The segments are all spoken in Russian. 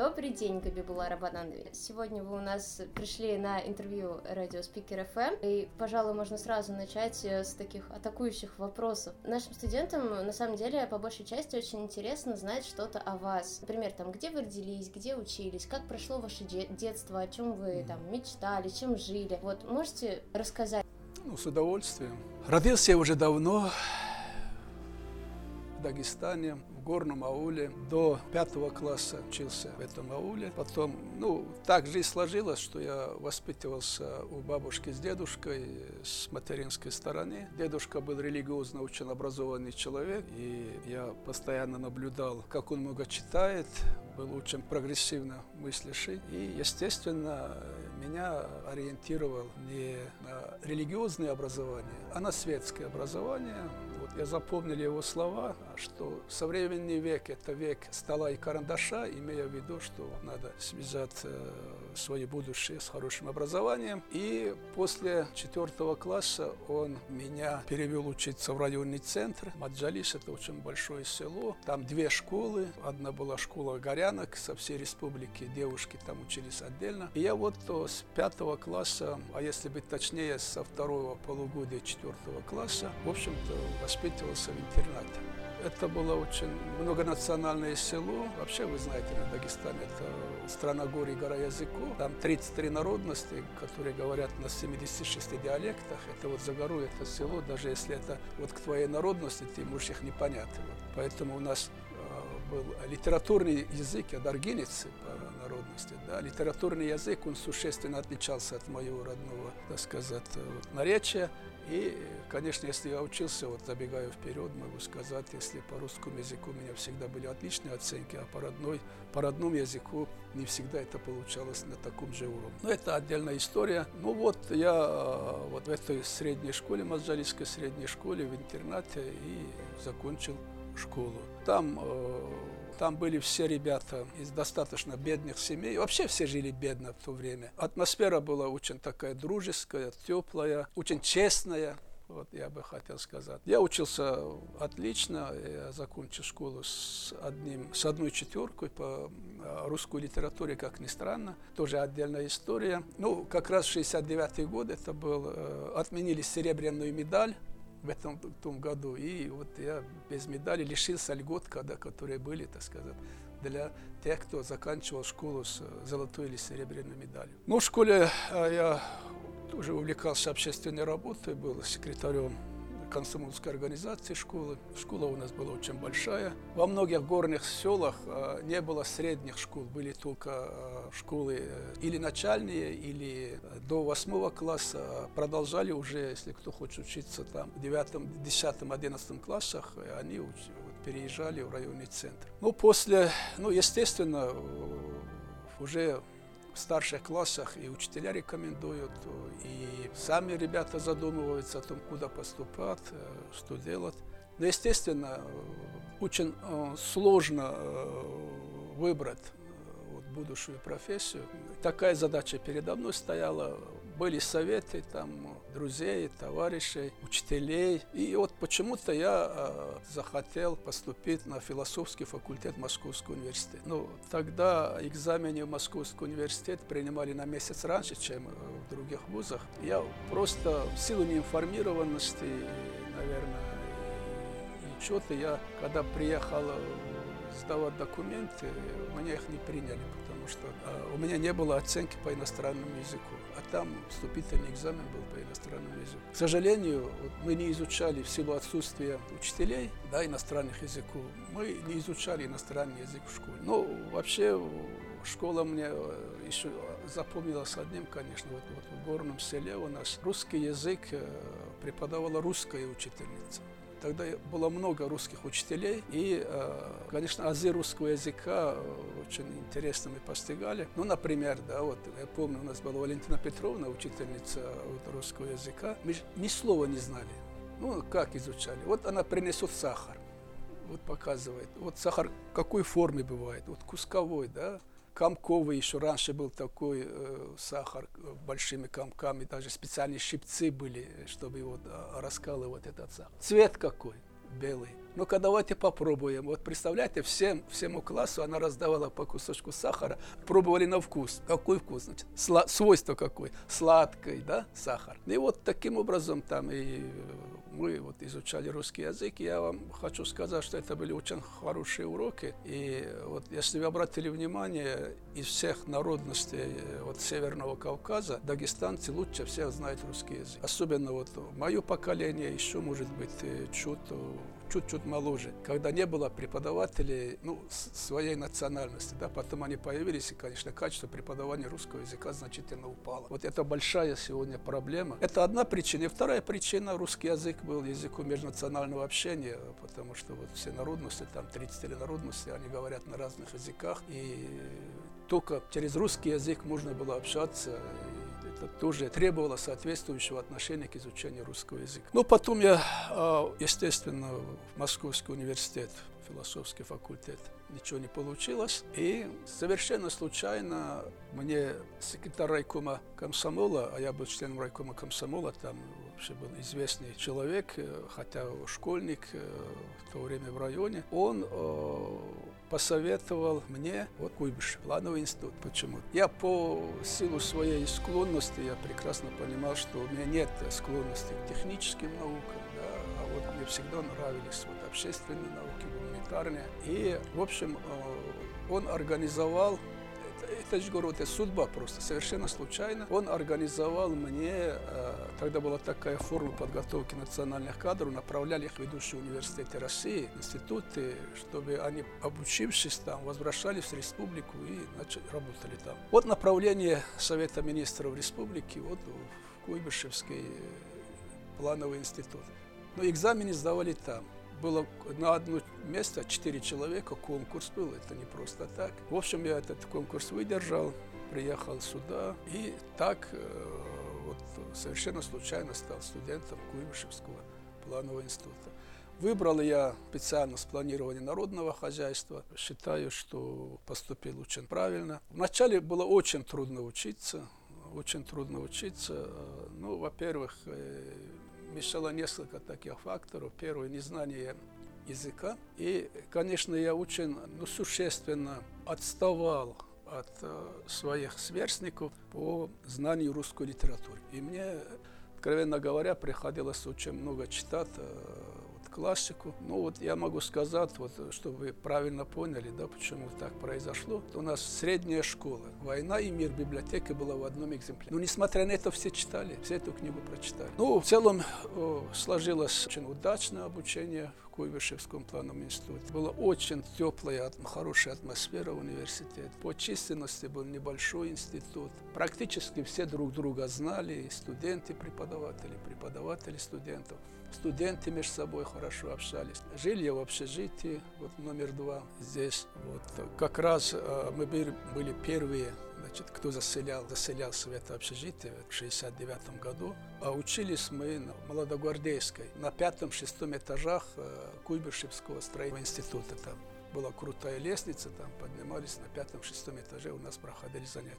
Добрый день, Габибула Рабананови. Сегодня вы у нас пришли на интервью радио Спикер ФМ, и, пожалуй, можно сразу начать э, с таких атакующих вопросов. Нашим студентам, на самом деле, по большей части очень интересно знать что-то о вас. Например, там, где вы родились, где учились, как прошло ваше детство, о чем вы там мечтали, чем жили. Вот, можете рассказать? Ну, с удовольствием. Родился я уже давно, в Дагестане, в горном ауле. До пятого класса учился в этом ауле. Потом, ну, так жизнь сложилась, что я воспитывался у бабушки с дедушкой с материнской стороны. Дедушка был религиозно очень образованный человек, и я постоянно наблюдал, как он много читает, был очень прогрессивно мыслящий. И, естественно, меня ориентировал не на религиозное образование, а на светское образование. Я запомнил его слова, что современный век – это век стола и карандаша, имея в виду, что надо связать э, свое будущее с хорошим образованием. И после четвертого класса он меня перевел учиться в районный центр. Маджалис – это очень большое село. Там две школы. Одна была школа горянок со всей республики. Девушки там учились отдельно. И я вот с пятого класса, а если быть точнее, со второго полугодия четвертого класса, в общем-то, воспитывался в интернате. Это было очень многонациональное село. Вообще, вы знаете, на Дагестане это страна гор и гора языков. Там 33 народности, которые говорят на 76 диалектах. Это вот за гору, это село, даже если это вот к твоей народности, ты можешь их не понять. Вот. Поэтому у нас э, был литературный язык, я даргинец по народности. Да. Литературный язык, он существенно отличался от моего родного, так сказать, вот, наречия. И, конечно, если я учился, вот забегая вперед, могу сказать, если по русскому языку у меня всегда были отличные оценки, а по, родной, по родному языку не всегда это получалось на таком же уровне. Но это отдельная история. Ну вот я э, вот в этой средней школе, Маджалийской средней школе, в интернате и закончил школу. Там э, там были все ребята из достаточно бедных семей. Вообще все жили бедно в то время. Атмосфера была очень такая дружеская, теплая, очень честная. Вот я бы хотел сказать. Я учился отлично, я закончил школу с, одним, с одной четверкой по а, русской литературе, как ни странно. Тоже отдельная история. Ну, как раз 69 год, это был, э, отменили серебряную медаль в этом в том году. И вот я без медали лишился льгот, когда, которые были, так сказать, для тех, кто заканчивал школу с золотой или серебряной медалью. Ну, в школе а, я тоже увлекался общественной работой, был секретарем комсомольской организации школы. Школа у нас была очень большая. Во многих горных селах э, не было средних школ, были только э, школы э, или начальные, или до восьмого класса. Продолжали уже, если кто хочет учиться там в девятом, десятом, одиннадцатом классах, они переезжали в районный центр. Ну, после, ну, естественно, уже в старших классах и учителя рекомендуют, и сами ребята задумываются о том, куда поступать, э, что делать. Но, естественно, очень э, сложно э, выбрать будущую профессию. Такая задача передо мной стояла были советы там друзей, товарищей, учителей. И вот почему-то я э, захотел поступить на философский факультет Московского университета. Ну, тогда экзамены в Московский университет принимали на месяц раньше, чем в других вузах. Я просто в силу неинформированности, наверное, и, что-то я, когда приехал сдавать документы, меня их не приняли, потому что э, у меня не было оценки по иностранному языку, а там вступительный экзамен был по иностранному языку. К сожалению, вот мы не изучали в силу отсутствия учителей да, иностранных языков, мы не изучали иностранный язык в школе. Ну, вообще, школа мне э, еще запомнилась одним, конечно, вот, вот в горном селе у нас русский язык э, преподавала русская учительница. Тогда было много русских учителей, и, э, конечно, азы русского языка э, очень интересно мы постигали. Ну, например, да, вот я помню, у нас была Валентина Петровна, учительница вот, русского языка. Мы ни слова не знали. Ну, как изучали? Вот она принесет сахар, вот показывает. Вот сахар какой формы бывает? Вот кусковой, да? Комковый еще раньше был такой э, сахар э, большими комками, даже специальные щипцы были, чтобы его раскалывать этот сахар. Цвет какой? Белый. Ну-ка давайте попробуем. Вот представляете, всем, всему классу она раздавала по кусочку сахара, пробовали на вкус. Какой вкус? Значит, сла- свойство какое? Сладкий, да, сахар. И вот таким образом там и мы вот изучали русский язык, я вам хочу сказать, что это были очень хорошие уроки. И вот если вы обратили внимание, из всех народностей э, вот Северного Кавказа дагестанцы лучше всех знают русский язык. Особенно вот мое поколение еще, может быть, э, чуть чуть-чуть моложе, когда не было преподавателей ну, своей национальности. Да, потом они появились, и, конечно, качество преподавания русского языка значительно упало. Вот это большая сегодня проблема. Это одна причина. И вторая причина – русский язык был языком межнационального общения, потому что вот все народности, там 33 народности, они говорят на разных языках, и только через русский язык можно было общаться, это тоже требовало соответствующего отношения к изучению русского языка. Но потом я, а, естественно, в Московский университет, философский факультет, ничего не получилось. И совершенно случайно мне секретарь райкома комсомола, а я был членом райкома комсомола, там вообще был известный человек, э, хотя школьник э, в то время в районе, он э, посоветовал мне вот Куйбыш, плановый институт. Почему? Я по силу своей склонности, я прекрасно понимал, что у меня нет склонности к техническим наукам, да, а вот мне всегда нравились вот общественные науки, гуманитарные. И, в общем, он организовал говорю, это судьба просто, совершенно случайно. Он организовал мне, э, тогда была такая форма подготовки национальных кадров, направляли их в ведущие университеты России, институты, чтобы они, обучившись там, возвращались в республику и начали, работали там. Вот направление Совета министров республики, вот в Куйбышевский плановый институт. Но экзамены сдавали там было на одно место четыре человека, конкурс был, это не просто так. В общем, я этот конкурс выдержал, приехал сюда, и так э, вот совершенно случайно стал студентом Куйбышевского планового института. Выбрал я специальность планирования народного хозяйства. Считаю, что поступил очень правильно. Вначале было очень трудно учиться, очень трудно учиться. Ну, во-первых, э, мешало несколько таких факторов. Первое, незнание языка. И, конечно, я очень ну, существенно отставал от э, своих сверстников по знанию русской литературы. И мне, откровенно говоря, приходилось очень много читать э, классику. Ну вот я могу сказать, вот, чтобы вы правильно поняли, да, почему так произошло. У нас средняя школа, «Война и мир» библиотека была в одном экземпляре. Но несмотря на это, все читали, все эту книгу прочитали. Ну, в целом о, сложилось очень удачное обучение в Куйбышевском плановом институте. Была очень теплая, хорошая атмосфера в университете. По численности был небольшой институт. Практически все друг друга знали, студенты, преподаватели, преподаватели студентов. Студенты между собой хорошо общались. Жили я в общежитии, вот номер два здесь. Вот. Как раз э, мы были первые значит, кто заселял, заселялся в это общежитие в 69 году. А учились мы на Молодогвардейской, на пятом-шестом этажах э, Куйбышевского строительного института. Там была крутая лестница, там поднимались на пятом-шестом этаже, у нас проходили занятия.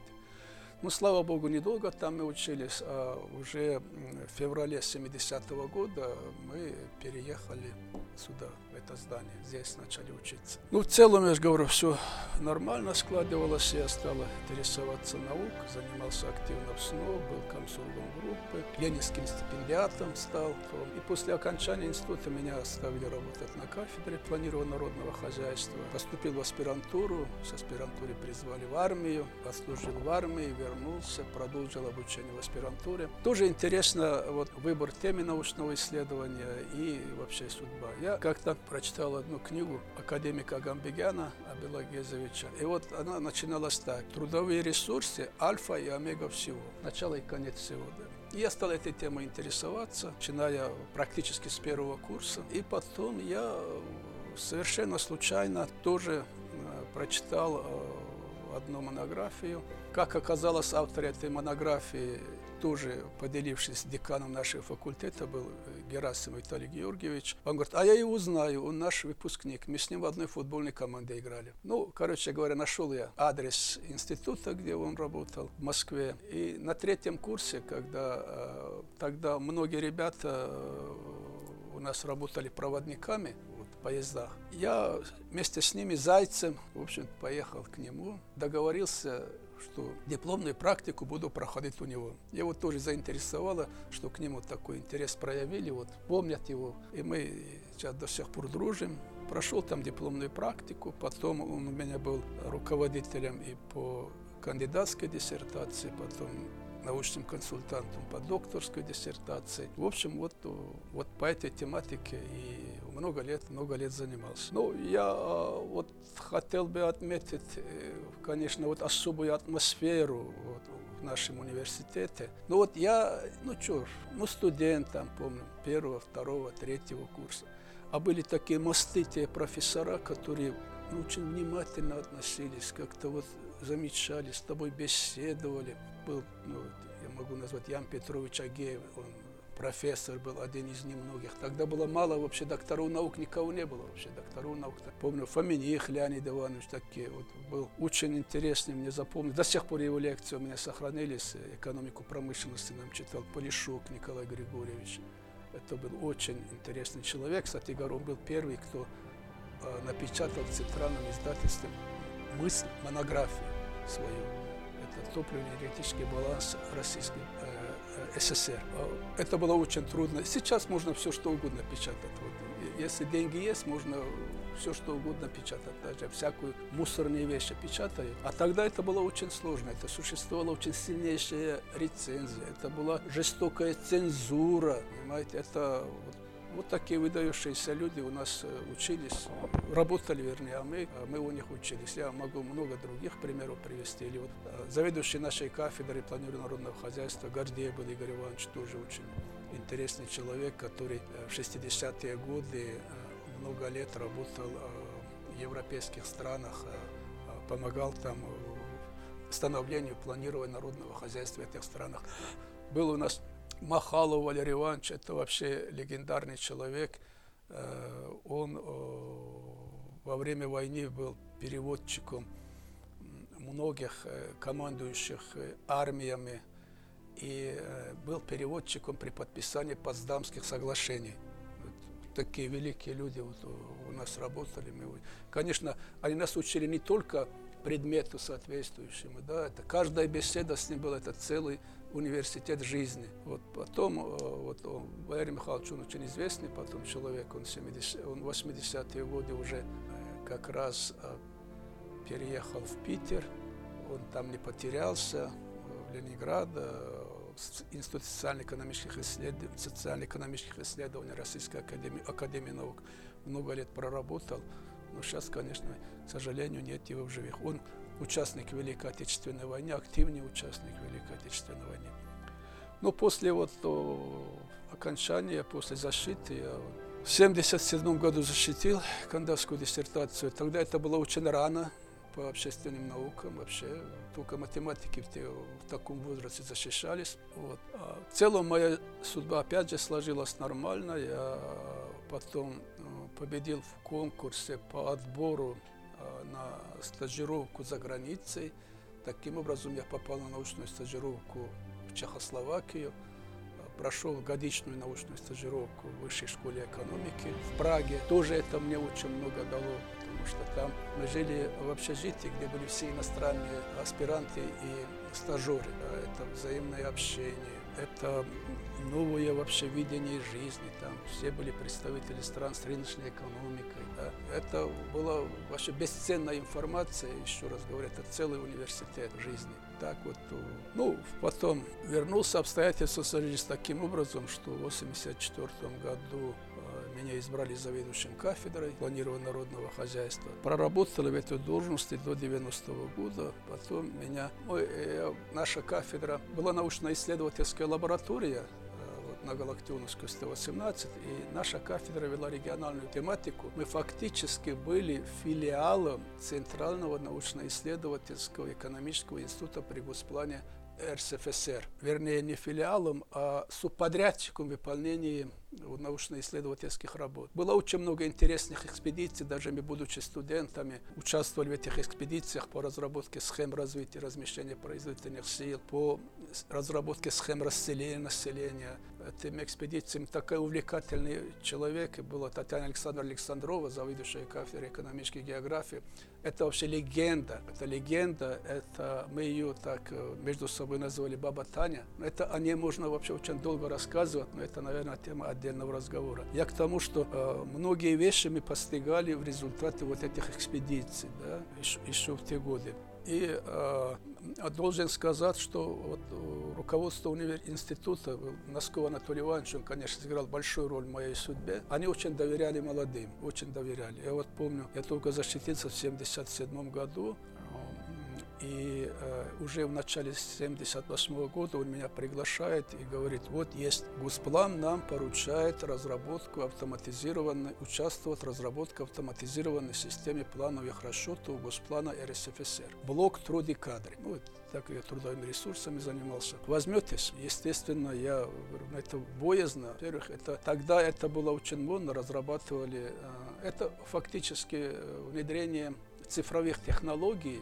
Ну, слава богу, недолго там мы учились, а уже в феврале 70-го года мы переехали сюда, это здание. Здесь начали учиться. Ну, в целом, я же говорю, все нормально складывалось. Я стал интересоваться наукой, занимался активно в СНО, был комсоргом группы, ленинским стипендиатом стал. И после окончания института меня оставили работать на кафедре планирования народного хозяйства. Поступил в аспирантуру, с аспирантуры призвали в армию, послужил в армии, вернулся, продолжил обучение в аспирантуре. Тоже интересно вот, выбор темы научного исследования и вообще судьба. Я как-то прочитал одну книгу академика Гамбегяна Абила Гезовича. И вот она начиналась так. Трудовые ресурсы – альфа и омега всего. Начало и конец всего. Да. Я стал этой темой интересоваться, начиная практически с первого курса. И потом я совершенно случайно тоже э, прочитал э, одну монографию. Как оказалось, автор этой монографии тоже поделившись с деканом нашего факультета, был Герасимов Виталий Георгиевич. Он говорит, а я его знаю, он наш выпускник, мы с ним в одной футбольной команде играли. Ну, короче говоря, нашел я адрес института, где он работал, в Москве. И на третьем курсе, когда э, тогда многие ребята э, у нас работали проводниками, вот, поездах. Я вместе с ними, Зайцем, в общем, поехал к нему, договорился что дипломную практику буду проходить у него. Его тоже заинтересовало, что к нему такой интерес проявили, вот помнят его, и мы сейчас до сих пор дружим. Прошел там дипломную практику, потом он у меня был руководителем и по кандидатской диссертации, потом научным консультантом по докторской диссертации. В общем, вот, вот по этой тематике и много лет, много лет занимался. Ну, я а, вот хотел бы отметить, э, конечно, вот особую атмосферу вот, в нашем университете. Ну вот я, ну что, ну студент там, помню, первого, второго, третьего курса. А были такие мосты, профессора, которые ну, очень внимательно относились, как-то вот замечали, с тобой беседовали. Был, ну, я могу назвать Ян Петрович Агеев, он профессор был один из немногих. Тогда было мало вообще докторов наук, никого не было вообще докторов наук. Помню, Фоминих Леонид Иванович такие, вот, был очень интересный, мне запомнил. До сих пор его лекции у меня сохранились. Экономику промышленности нам читал Полишук Николай Григорьевич. Это был очень интересный человек. Кстати говоря, он был первый, кто э, напечатал в центральном издательстве мысль, монографию свою. Это топливно-энергетический баланс российской э, СССР. Это было очень трудно. Сейчас можно все что угодно печатать. Вот. Если деньги есть, можно все что угодно печатать, даже всякую мусорные вещи печатают. А тогда это было очень сложно, это существовала очень сильнейшая рецензия, это была жестокая цензура, понимаете, это вот вот такие выдающиеся люди у нас э, учились, работали, вернее, а мы, а мы у них учились. Я могу много других примеров привести. Или вот э, заведующий нашей кафедры планирования народного хозяйства Гордеев был Игорь Иванович, тоже очень интересный человек, который э, в 60-е годы много лет работал в европейских странах, помогал там становлению, планированию народного хозяйства в этих странах. Был у нас Махалов Валерий Иванович, это вообще легендарный человек. Э, он во время войны был переводчиком многих э, командующих э, армиями и был переводчиком при подписании Потсдамских соглашений. такие великие люди вот у нас работали. Конечно, они нас учили не только предмету соответствующему, да, это каждая беседа с ним была, это целый университет жизни. Вот потом, э, вот он, Валерий Михайлович, он очень известный потом человек, он, 70, он 80-е годы уже э, как раз э, переехал в Питер, он там не потерялся, в Ленинград, Институт социально-экономических исследований, социально-экономических исследований Российской Академии, Академии наук много лет проработал, но сейчас, конечно, к сожалению, нет его в живых. Он участник Великой Отечественной войны, активный участник Великой Отечественной войны. Но после вот окончания, после защиты, я в 1977 году защитил кандидатскую диссертацию. Тогда это было очень рано по общественным наукам вообще. Только математики в, те, в таком возрасте защищались. Вот. А в целом моя судьба опять же сложилась нормально. Я потом победил в конкурсе по отбору на стажировку за границей. Таким образом, я попал на научную стажировку в Чехословакию, прошел годичную научную стажировку в Высшей школе экономики в Праге. Тоже это мне очень много дало, потому что там мы жили в общежитии, где были все иностранные аспиранты и стажеры. Это взаимное общение, это новое вообще видение жизни. Там все были представители стран с рыночной экономикой. Да. Это была вообще бесценная информация, еще раз говорю, это целый университет жизни. Так вот, ну, потом вернулся, обстоятельства сложились таким образом, что в 1984 году меня избрали заведующим кафедрой планирования народного хозяйства. Проработал в этой должности до 90 -го года. Потом меня... Мой, э, наша кафедра была научно-исследовательская лаборатория э, на Галактионовской 118, и наша кафедра вела региональную тематику. Мы фактически были филиалом Центрального научно-исследовательского экономического института при Госплане РСФСР, вернее не филиалом, а субподрядчиком выполнения научно-исследовательских работ. Было очень много интересных экспедиций, даже мы, будучи студентами, участвовали в этих экспедициях по разработке схем развития размещения производительных сил, по разработке схем расселения населения. Этими экспедициями такой увлекательный человек. Была Татьяна Александровна Александрова, заведующая кафедрой экономической географии. Это вообще легенда. Это легенда. Это мы ее так э, между собой назвали Баба Таня. Это о ней можно вообще очень долго рассказывать, но это, наверное, тема отдельного разговора. Я к тому, что э, многие вещи мы постигали в результате вот этих экспедиций, да, еще, еще в те годы. И э, должен сказать, что вот э, руководство института, Носков Анатолий Иванович, он, конечно, сыграл большую роль в моей судьбе. Они очень доверяли молодым, очень доверяли. Я вот помню, я только защитился в 1977 году, и э, уже в начале 78 года он меня приглашает и говорит, вот есть Госплан нам поручает разработку автоматизированной, участвовать в разработке автоматизированной системы плановых расчетов Госплана РСФСР. Блок труды кадры. Ну, так я трудовыми ресурсами занимался. Возьметесь, естественно, я это боязно. Во-первых, это, тогда это было очень модно, разрабатывали. Э, это фактически э, внедрение цифровых технологий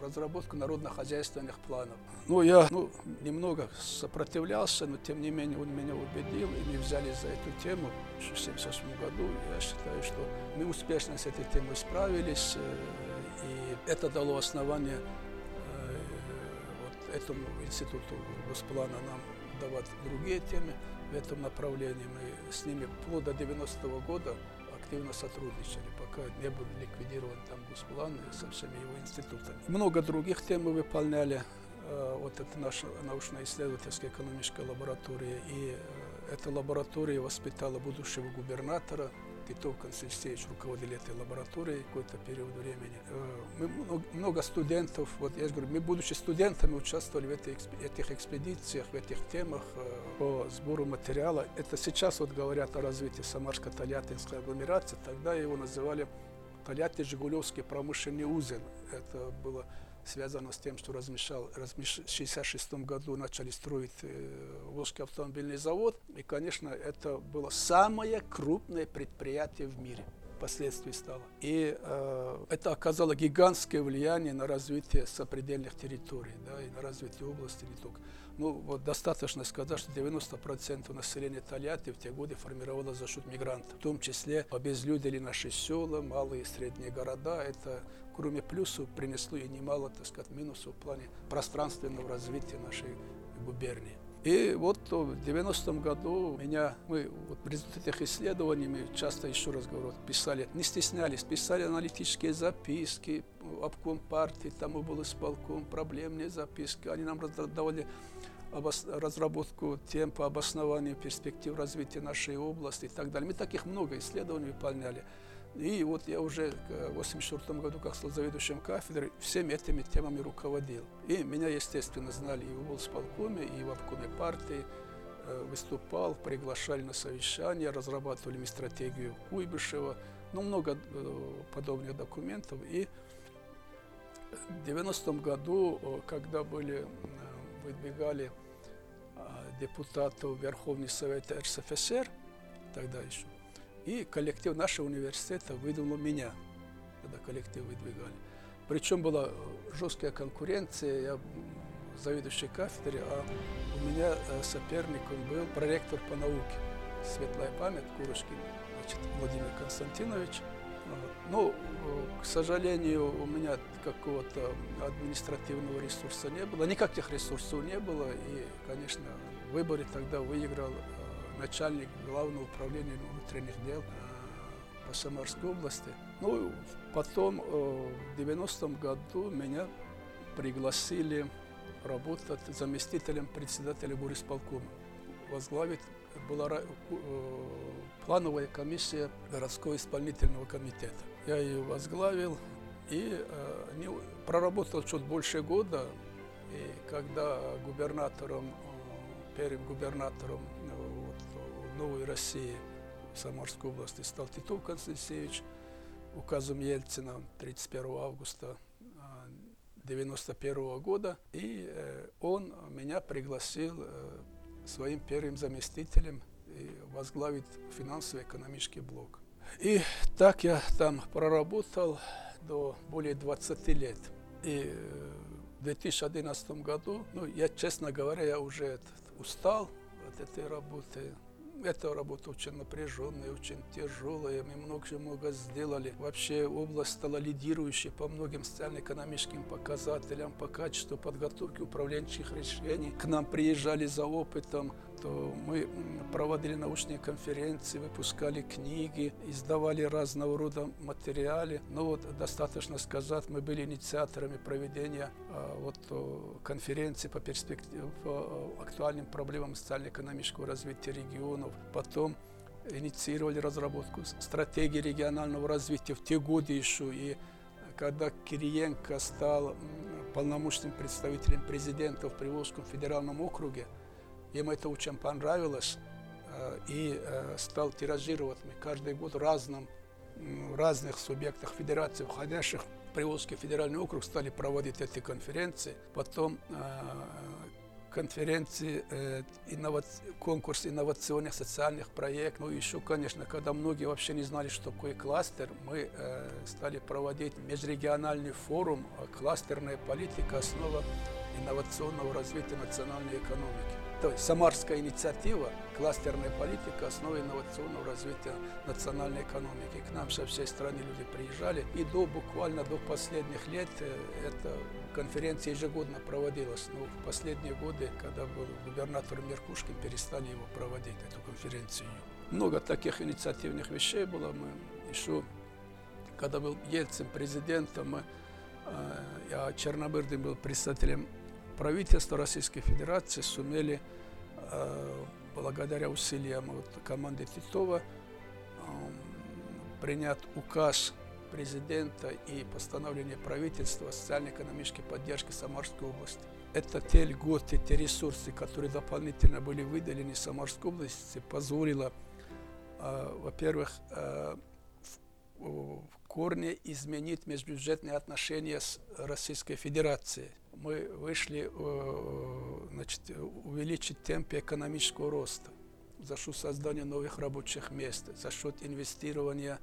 разработку народно-хозяйственных планов. Ну, я ну, немного сопротивлялся, но тем не менее он меня убедил, и мы взяли за эту тему в 1978 году. Я считаю, что мы успешно с этой темой справились, э, и это дало основание э, вот этому институту Госплана нам давать другие темы в этом направлении. Мы с ними вплоть до 90-го года активно сотрудничали, пока не был ликвидирован там Госплан со всеми его институтами. Много других тем мы выполняли. Э, вот это наша научно-исследовательская экономическая лаборатория. И э, эта лаборатория воспитала будущего губернатора Титов Константинович руководили этой лабораторией какой-то период времени. Э, мы много студентов, вот я же говорю, мы, будучи студентами, участвовали в этой, этих экспедициях, в этих темах э, по сбору материала. Это сейчас вот говорят о развитии Самарско-Тольяттинской агломерации, тогда его называли Тольятти-Жигулевский промышленный узел. Это было связано с тем, что размешал, в 1966 году начали строить э, Волжский автомобильный завод. И, конечно, это было самое крупное предприятие в мире впоследствии стало. И э, это оказало гигантское влияние на развитие сопредельных территорий, да, и на развитие области не только. Ну, вот достаточно сказать, что 90% населения Тольятти в те годы формировалось за счет мигрантов. В том числе обезлюдили наши села, малые и средние города. Это, кроме плюсов, принесло и немало, так сказать, минусов в плане пространственного развития нашей губернии. И вот в 90-м году меня, мы вот в результате этих исследований, мы часто, еще раз говорю, писали, не стеснялись, писали аналитические записки, обком партии, там был исполком, проблемные записки, они нам давали разработку тем по обоснованию перспектив развития нашей области и так далее. Мы таких много исследований выполняли. И вот я уже в 1984 году, как стал заведующим кафедрой, всеми этими темами руководил. И меня, естественно, знали и в волсполкоме, и в обкоме партии. Э, выступал, приглашали на совещания, разрабатывали стратегию Куйбышева. Ну, много э, подобных документов. И в 90 году, когда были, выдвигали депутатов Верховный Совет РСФСР, тогда еще, и коллектив нашего университета выдвинул меня, когда коллектив выдвигали. Причем была жесткая конкуренция, я заведующий кафедре, а у меня э, соперником был проректор по науке, светлая память, Курочкин значит, Владимир Константинович. Ну, к сожалению, у меня какого-то административного ресурса не было, никаких ресурсов не было, и, конечно, в выборе тогда выиграл начальник главного управления внутренних дел по Самарской области. Ну, потом в 90-м году меня пригласили работать заместителем председателя горисполкома. Возглавить была плановая комиссия городского исполнительного комитета. Я ее возглавил и не, проработал чуть больше года. И когда губернатором, первым губернатором Новой России в Самарской области стал Титов Константинович указом Ельцина 31 августа 1991 года. И э, он меня пригласил э, своим первым заместителем и возглавить финансово-экономический блок. И так я там проработал до более 20 лет. И э, в 2011 году, ну, я, честно говоря, я уже устал от этой работы. Эта работа очень напряженная, очень тяжелая. Мы много-много сделали. Вообще область стала лидирующей по многим социально-экономическим показателям, по качеству подготовки управленческих решений. К нам приезжали за опытом то мы проводили научные конференции, выпускали книги, издавали разного рода материалы. Но вот достаточно сказать, мы были инициаторами проведения а, вот, конференции по, перспектив... по актуальным проблемам социально-экономического развития регионов. Потом инициировали разработку стратегии регионального развития в те годы еще. И когда Кириенко стал полномочным представителем президента в Приволжском федеральном округе, им это очень понравилось э, и э, стал тиражировать каждый год разным, в разных субъектах федерации, входящих в Приволжский федеральный округ, стали проводить эти конференции. Потом э, конференции, конкурс инновационных социальных проектов. Ну, еще, конечно, когда многие вообще не знали, что такое кластер, мы стали проводить межрегиональный форум «Кластерная политика. Основа инновационного развития национальной экономики». То есть самарская инициатива, кластерная политика, основа инновационного развития национальной экономики. К нам со всей страны люди приезжали. И до буквально до последних лет э, эта конференция ежегодно проводилась. Но в последние годы, когда был губернатор Меркушкин, перестали его проводить, эту конференцию. Много таких инициативных вещей было. Мы еще, когда был Ельцин президентом, э, я Чернобырдин был председателем правительство Российской Федерации сумели э, благодаря усилиям вот, команды Титова принять указ президента и постановление правительства о социально-экономической поддержке Самарской области. Это те льготы, те ресурсы, которые дополнительно были выделены Самарской области, позволило, э, во-первых, э, в корне изменить межбюджетные отношения с Российской Федерацией мы вышли э, значит, увеличить темпы экономического роста за счет создания новых рабочих мест, за счет инвестирования,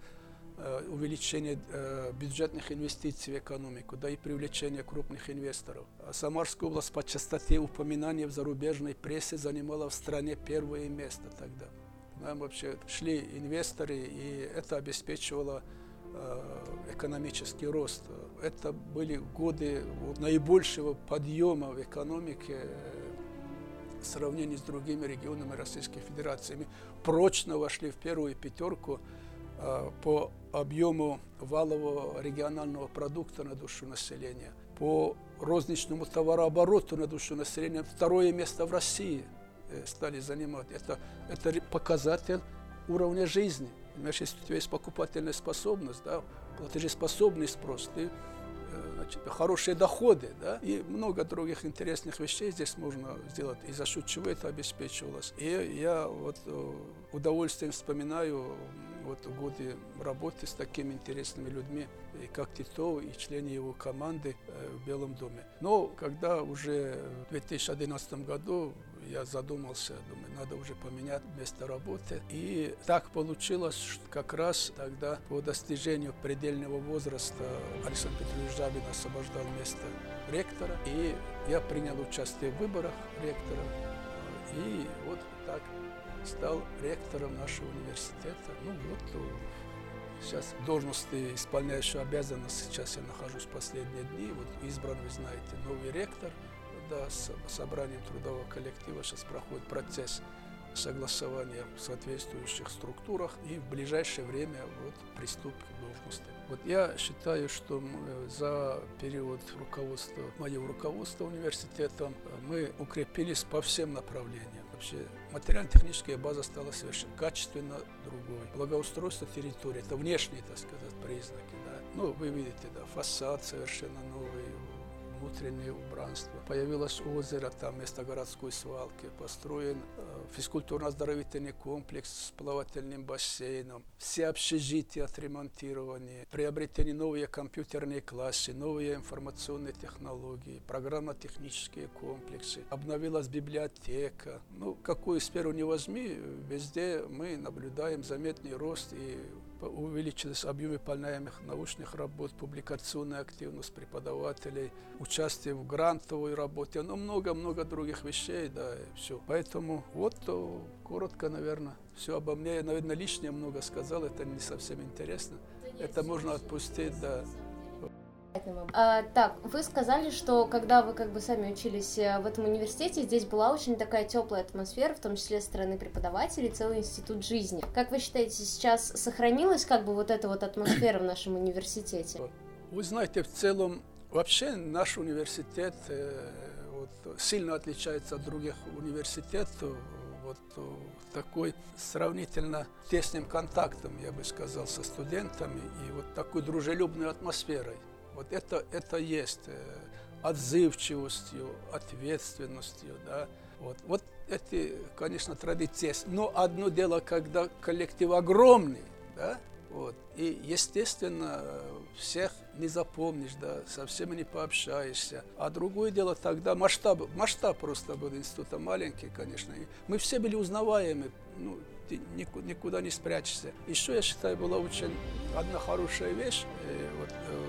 э, увеличения э, бюджетных инвестиций в экономику, да и привлечения крупных инвесторов. А Самарская область по частоте упоминаний в зарубежной прессе занимала в стране первое место тогда. Нам вообще шли инвесторы, и это обеспечивало экономический рост это были годы наибольшего подъема в экономике э, в сравнении с другими регионами Российской Федерации. Прочно вошли в первую пятерку э, по объему валового регионального продукта на душу населения, по розничному товарообороту на душу населения. Второе место в России э, стали занимать. Это, это показатель уровня жизни. Понимаешь, если у тебя есть покупательная способность, да, платежеспособный спрос, ты значит, хорошие доходы, да, и много других интересных вещей здесь можно сделать, и за счет чего это обеспечивалось. И я вот э, удовольствием вспоминаю вот годы работы с такими интересными людьми, и как Титов, и члены его команды э, в Белом доме. Но когда уже в 2011 году я задумался, думаю, надо уже поменять место работы. И так получилось, что как раз тогда по достижению предельного возраста Александр Петрович Жабин освобождал место ректора. И я принял участие в выборах ректора. И вот так стал ректором нашего университета. Ну вот сейчас должности исполняющего обязанности, сейчас я нахожусь в последние дни. Вот избран, вы знаете, новый ректор – да, с собранием трудового коллектива сейчас проходит процесс согласования в соответствующих структурах и в ближайшее время вот приступ к должности. Вот я считаю, что за период руководства, моего руководства университетом мы укрепились по всем направлениям. Вообще материально-техническая база стала совершенно качественно другой. Благоустройство территории, это внешние, так сказать, признаки. Да. Ну, вы видите, да, фасад совершенно новый, внутреннее убранство. Появилось озеро там вместо городской свалки. Построен э, физкультурно-оздоровительный комплекс с плавательным бассейном. Все общежития отремонтированы. Приобретены новые компьютерные классы, новые информационные технологии, программно-технические комплексы. Обновилась библиотека. Ну, какую сферу не возьми, везде мы наблюдаем заметный рост и увеличились объемы выполняемых научных работ, публикационная активность преподавателей, участие в грантовой работе, ну, много-много других вещей, да, и все. Поэтому вот коротко, наверное, все обо мне. Я, наверное, лишнее много сказал, это не совсем интересно. Это можно отпустить, да. А, так, вы сказали, что когда вы как бы сами учились э, в этом университете, здесь была очень такая теплая атмосфера, в том числе со стороны преподавателей, целый институт жизни. Как вы считаете, сейчас сохранилась как бы вот эта вот атмосфера в нашем университете? Вы знаете, в целом вообще наш университет э, вот, сильно отличается от других университетов вот э, такой сравнительно тесным контактом, я бы сказал, со студентами и вот такой дружелюбной атмосферой. Вот это, это есть э, отзывчивостью, ответственностью, да. Вот, вот эти, конечно, традиции. Но одно дело, когда коллектив огромный, да, вот, и, естественно, всех не запомнишь, да, со всеми не пообщаешься. А другое дело тогда масштаб, масштаб просто был института маленький, конечно. И мы все были узнаваемы, ну, ты никуда не спрячешься. Еще, я считаю, была очень одна хорошая вещь, э, вот, э,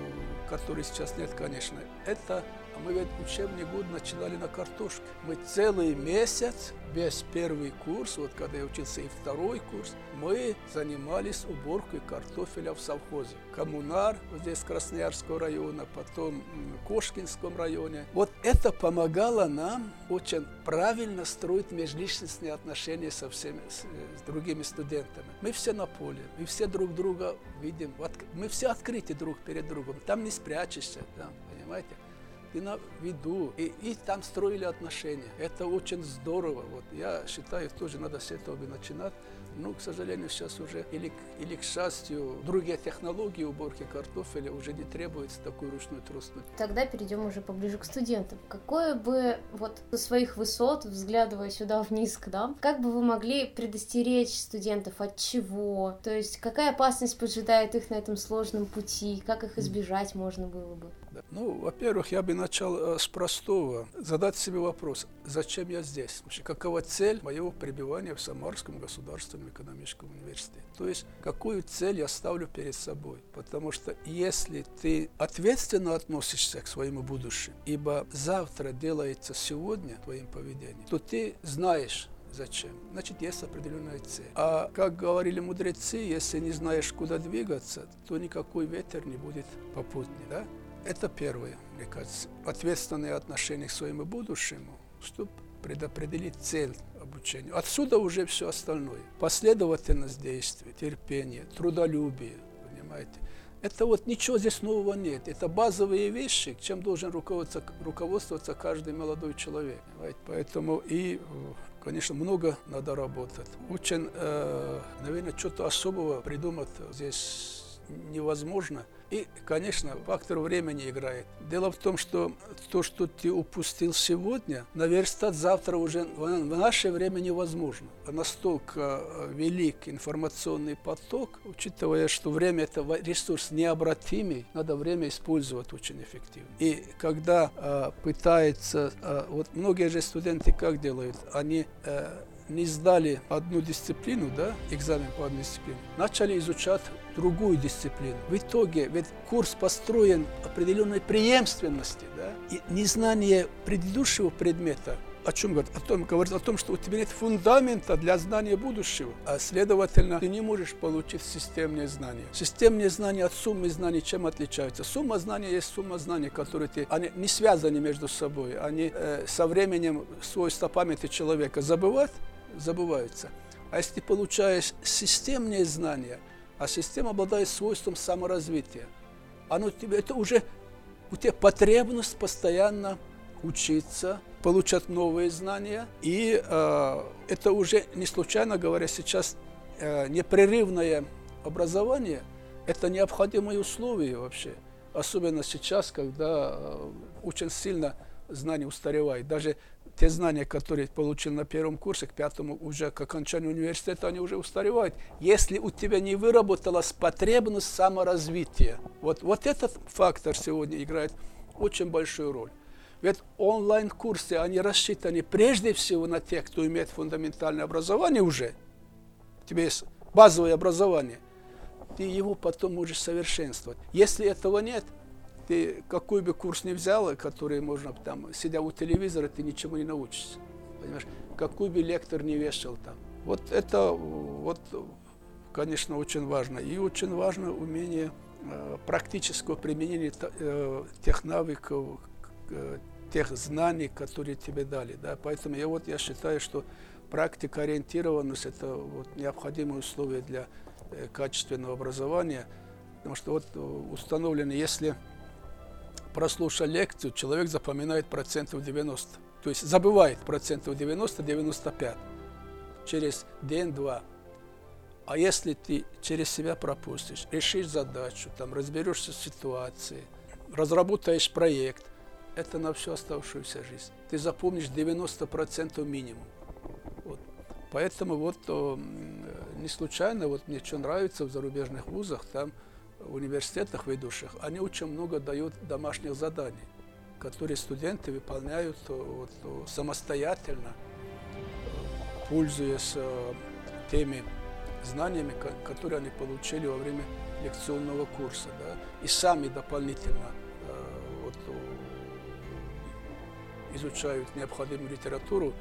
которой сейчас нет, конечно, это мы ведь учебный год начинали на картошке. Мы целый месяц, весь первый курс, вот когда я учился и второй курс, мы занимались уборкой картофеля в совхозе. Коммунар, вот здесь Красноярского района, потом Кошкинском районе. Вот это помогало нам очень правильно строить межличностные отношения со всеми, с, с другими студентами. Мы все на поле, мы все друг друга видим, мы все открыты друг перед другом, там не спрячешься, там, понимаете? И на виду, и, и там строили отношения. Это очень здорово. Вот я считаю, тоже надо с этого бы начинать. Ну, к сожалению, сейчас уже, или, или к счастью, другие технологии уборки картофеля уже не требуется такой ручной тростной. Тогда перейдем уже поближе к студентам. Какое бы вот со своих высот, взглядывая сюда вниз к нам, как бы вы могли предостеречь студентов от чего? То есть какая опасность поджидает их на этом сложном пути? Как их избежать можно было бы? Ну, во-первых, я бы начал э, с простого. Задать себе вопрос, зачем я здесь? Вообще, какова цель моего пребывания в Самарском государственном экономическом университете? То есть, какую цель я ставлю перед собой? Потому что если ты ответственно относишься к своему будущему, ибо завтра делается сегодня твоим поведением, то ты знаешь, Зачем? Значит, есть определенная цель. А как говорили мудрецы, если не знаешь, куда двигаться, то никакой ветер не будет попутный. Да? Это первое, мне кажется, ответственное отношение к своему будущему, чтобы предопределить цель обучения. Отсюда уже все остальное. Последовательность действий, терпение, трудолюбие, понимаете. Это вот ничего здесь нового нет. Это базовые вещи, чем должен руководствоваться, руководствоваться каждый молодой человек. Понимаете? Поэтому и, конечно, много надо работать. Очень, э, наверное, что-то особого придумать здесь невозможно. И, конечно, фактор времени играет. Дело в том, что то, что ты упустил сегодня, наверстать завтра уже в наше время невозможно. Настолько э, велик информационный поток, учитывая, что время – это ресурс необратимый, надо время использовать очень эффективно. И когда э, пытается, э, вот многие же студенты как делают, они э, не сдали одну дисциплину, да, экзамен по одной дисциплине, начали изучать другую дисциплину. В итоге ведь курс построен определенной преемственности, да, и незнание предыдущего предмета о чем говорит? О том, говорит о том, что у тебя нет фундамента для знания будущего. А следовательно, ты не можешь получить системные знания. Системные знания от суммы знаний чем отличаются? Сумма знаний есть сумма знаний, которые ты, они не связаны между собой. Они э, со временем свойства памяти человека забывают, забываются. А если ты получаешь системные знания, а система обладает свойством саморазвития, оно тебе, это уже у тебя потребность постоянно учиться, получать новые знания. И э, это уже не случайно говоря, сейчас э, непрерывное образование – это необходимые условия вообще. Особенно сейчас, когда э, очень сильно знания устаревают. Даже те знания, которые получил на первом курсе, к пятому уже к окончанию университета, они уже устаревают. Если у тебя не выработалась потребность саморазвития, вот, вот этот фактор сегодня играет очень большую роль. Ведь онлайн-курсы, они рассчитаны прежде всего на тех, кто имеет фундаментальное образование уже. У тебя есть базовое образование. ты его потом можешь совершенствовать. Если этого нет, ты какой бы курс ни взял, который можно там, сидя у телевизора, ты ничего не научишься. Понимаешь? Какой бы лектор не вешал там. Вот это, вот, конечно, очень важно. И очень важно умение э, практического применения э, тех навыков, э, тех знаний, которые тебе дали. Да? Поэтому я, вот, я считаю, что практика ориентированность – это вот, необходимое условие для качественного образования. Потому что вот установлено, если прослушал лекцию, человек запоминает процентов 90. То есть забывает процентов 90-95 через день-два. А если ты через себя пропустишь, решишь задачу, там, разберешься с ситуацией, разработаешь проект, это на всю оставшуюся жизнь. Ты запомнишь 90% минимум. Вот. Поэтому вот о, не случайно, вот мне что нравится в зарубежных вузах, там университетах ведущих, они очень много дают домашних заданий, которые студенты выполняют вот, самостоятельно, пользуясь теми знаниями, которые они получили во время лекционного курса, да, и сами дополнительно вот, изучают необходимую литературу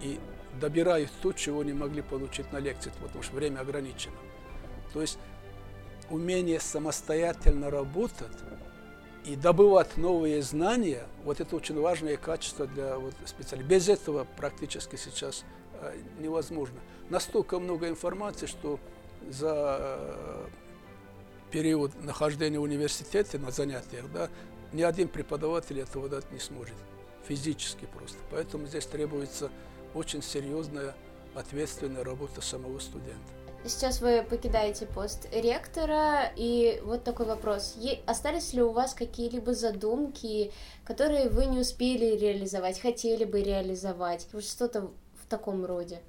и добирают то, чего не могли получить на лекции, потому что время ограничено. То есть умение самостоятельно работать и добывать новые знания, вот это очень важное качество для вот, специалистов. Без этого практически сейчас э, невозможно. Настолько много информации, что за э, период нахождения в университете на занятиях, да, ни один преподаватель этого дать не сможет, физически просто. Поэтому здесь требуется очень серьезная, ответственная работа самого студента. Сейчас вы покидаете пост ректора, и вот такой вопрос. Е- остались ли у вас какие-либо задумки, которые вы не успели реализовать, хотели бы реализовать? Вот что-то в таком роде?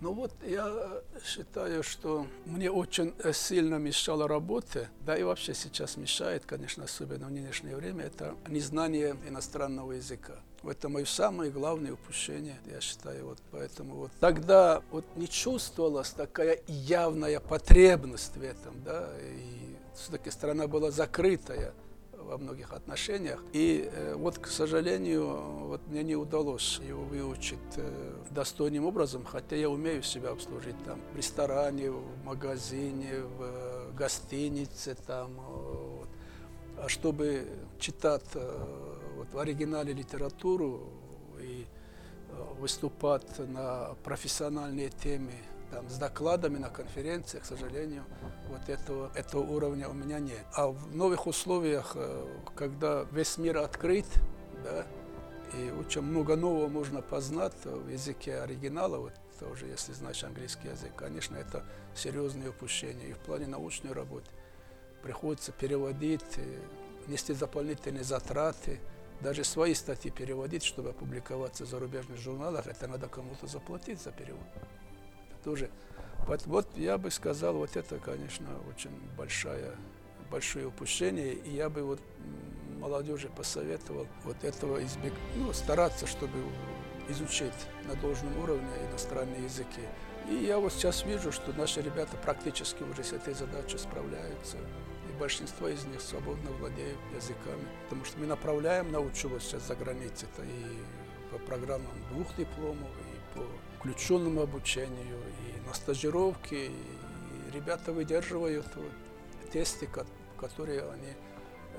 Ну вот я считаю, что мне очень сильно мешала работа, да и вообще сейчас мешает, конечно, особенно в нынешнее время, это незнание иностранного языка. Это мое самое главное упущение, я считаю. Вот поэтому вот тогда вот не чувствовалась такая явная потребность в этом, да, и все-таки страна была закрытая во многих отношениях. И э, вот, к сожалению, вот мне не удалось его выучить э, достойным образом, хотя я умею себя обслужить там в ресторане, в магазине, в э, гостинице, там, вот. а чтобы читать э, вот, в оригинале литературу и э, выступать на профессиональные темы там, с докладами на конференциях, к сожалению, вот этого, этого уровня у меня нет. А в новых условиях, э, когда весь мир открыт, да, и очень много нового можно познать в языке оригинала, вот тоже, если знаешь английский язык, конечно, это серьезное упущение. И в плане научной работы приходится переводить, нести дополнительные затраты, даже свои статьи переводить, чтобы опубликоваться в зарубежных журналах, это надо кому-то заплатить за перевод тоже. Вот, вот я бы сказал, вот это, конечно, очень большое, большое упущение, и я бы вот молодежи посоветовал вот этого избег... ну, стараться, чтобы изучить на должном уровне иностранные языки. И я вот сейчас вижу, что наши ребята практически уже с этой задачей справляются. Большинство из них свободно владеют языками. Потому что мы направляем на учебу сейчас за границей, это и по программам двух дипломов, и по включенному обучению, и на стажировке, и ребята выдерживают тесты, которые они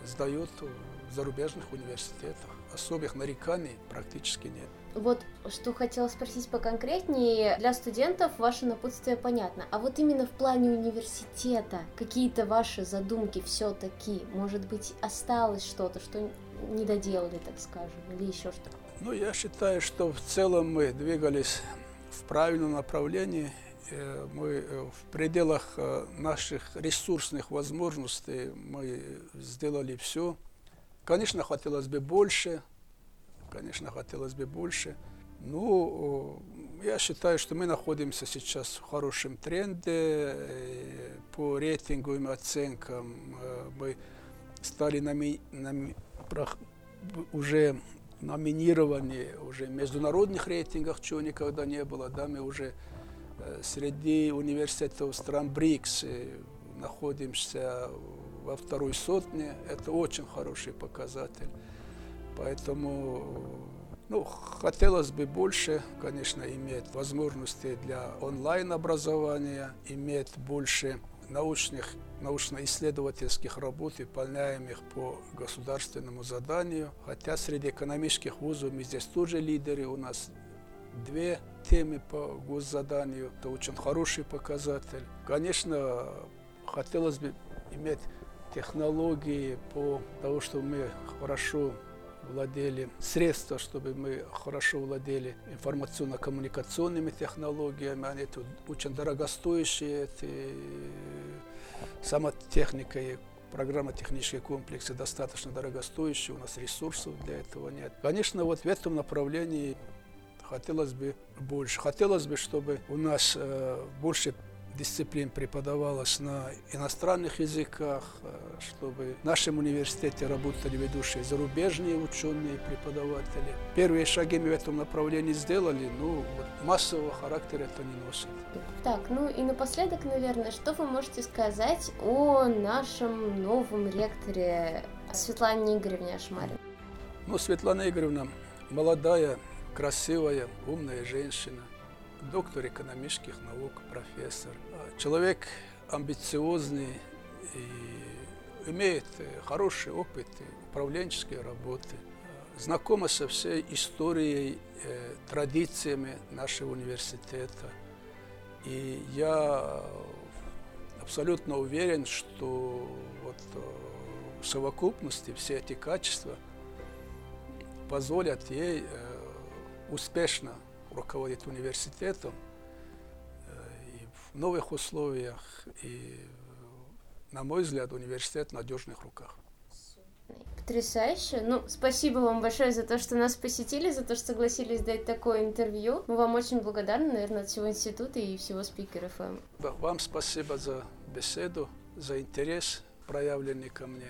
сдают в зарубежных университетах. Особых нареканий практически нет. Вот что хотела спросить поконкретнее. Для студентов ваше напутствие понятно. А вот именно в плане университета какие-то ваши задумки все-таки, может быть, осталось что-то, что не доделали, так скажем, или еще что-то? Ну, я считаю, что в целом мы двигались в правильном направлении. Э, мы э, в пределах э, наших ресурсных возможностей мы сделали все. Конечно, хотелось бы больше, конечно, хотелось бы больше. Ну, я считаю, что мы находимся сейчас в хорошем тренде. По рейтинговым оценкам мы стали нами, нами, уже номинированы уже в международных рейтингах, чего никогда не было. Да, мы уже э, среди университетов стран БРИКС, э, находимся во второй сотне. Это очень хороший показатель. Поэтому ну, хотелось бы больше, конечно, иметь возможности для онлайн-образования, иметь больше научных, научно-исследовательских работ, выполняемых по государственному заданию. Хотя среди экономических вузов мы здесь тоже лидеры. У нас две темы по госзаданию. Это очень хороший показатель. Конечно, хотелось бы иметь технологии по тому, что мы хорошо владели средства, чтобы мы хорошо владели информационно-коммуникационными технологиями. Они тут очень дорогостоящие. Эти, сама техника и программно-технические комплексы достаточно дорогостоящие, у нас ресурсов для этого нет. Конечно, вот в этом направлении хотелось бы больше. Хотелось бы, чтобы у нас э, больше дисциплин преподавалось на иностранных языках, э, чтобы в нашем университете работали ведущие зарубежные ученые, преподаватели. Первые шаги мы в этом направлении сделали, но вот массового характера это не носит. Так, ну и напоследок, наверное, что вы можете сказать о нашем новом ректоре Светлане Игоревне Ашмарин? Ну, Светлана Игоревна молодая, красивая, умная женщина, доктор экономических наук, профессор. Человек амбициозный и имеет хороший опыт управленческой работы, знакома со всей историей, э, традициями нашего университета. И я абсолютно уверен, что вот в совокупности все эти качества позволят ей э, успешно руководить университетом э, и в новых условиях. И, на мой взгляд, университет в надежных руках. Потрясающе. Ну, спасибо вам большое за то, что нас посетили, за то, что согласились дать такое интервью. Мы вам очень благодарны, наверное, от всего института и всего спикера ФМ. Вам спасибо за беседу, за интерес, проявленный ко мне.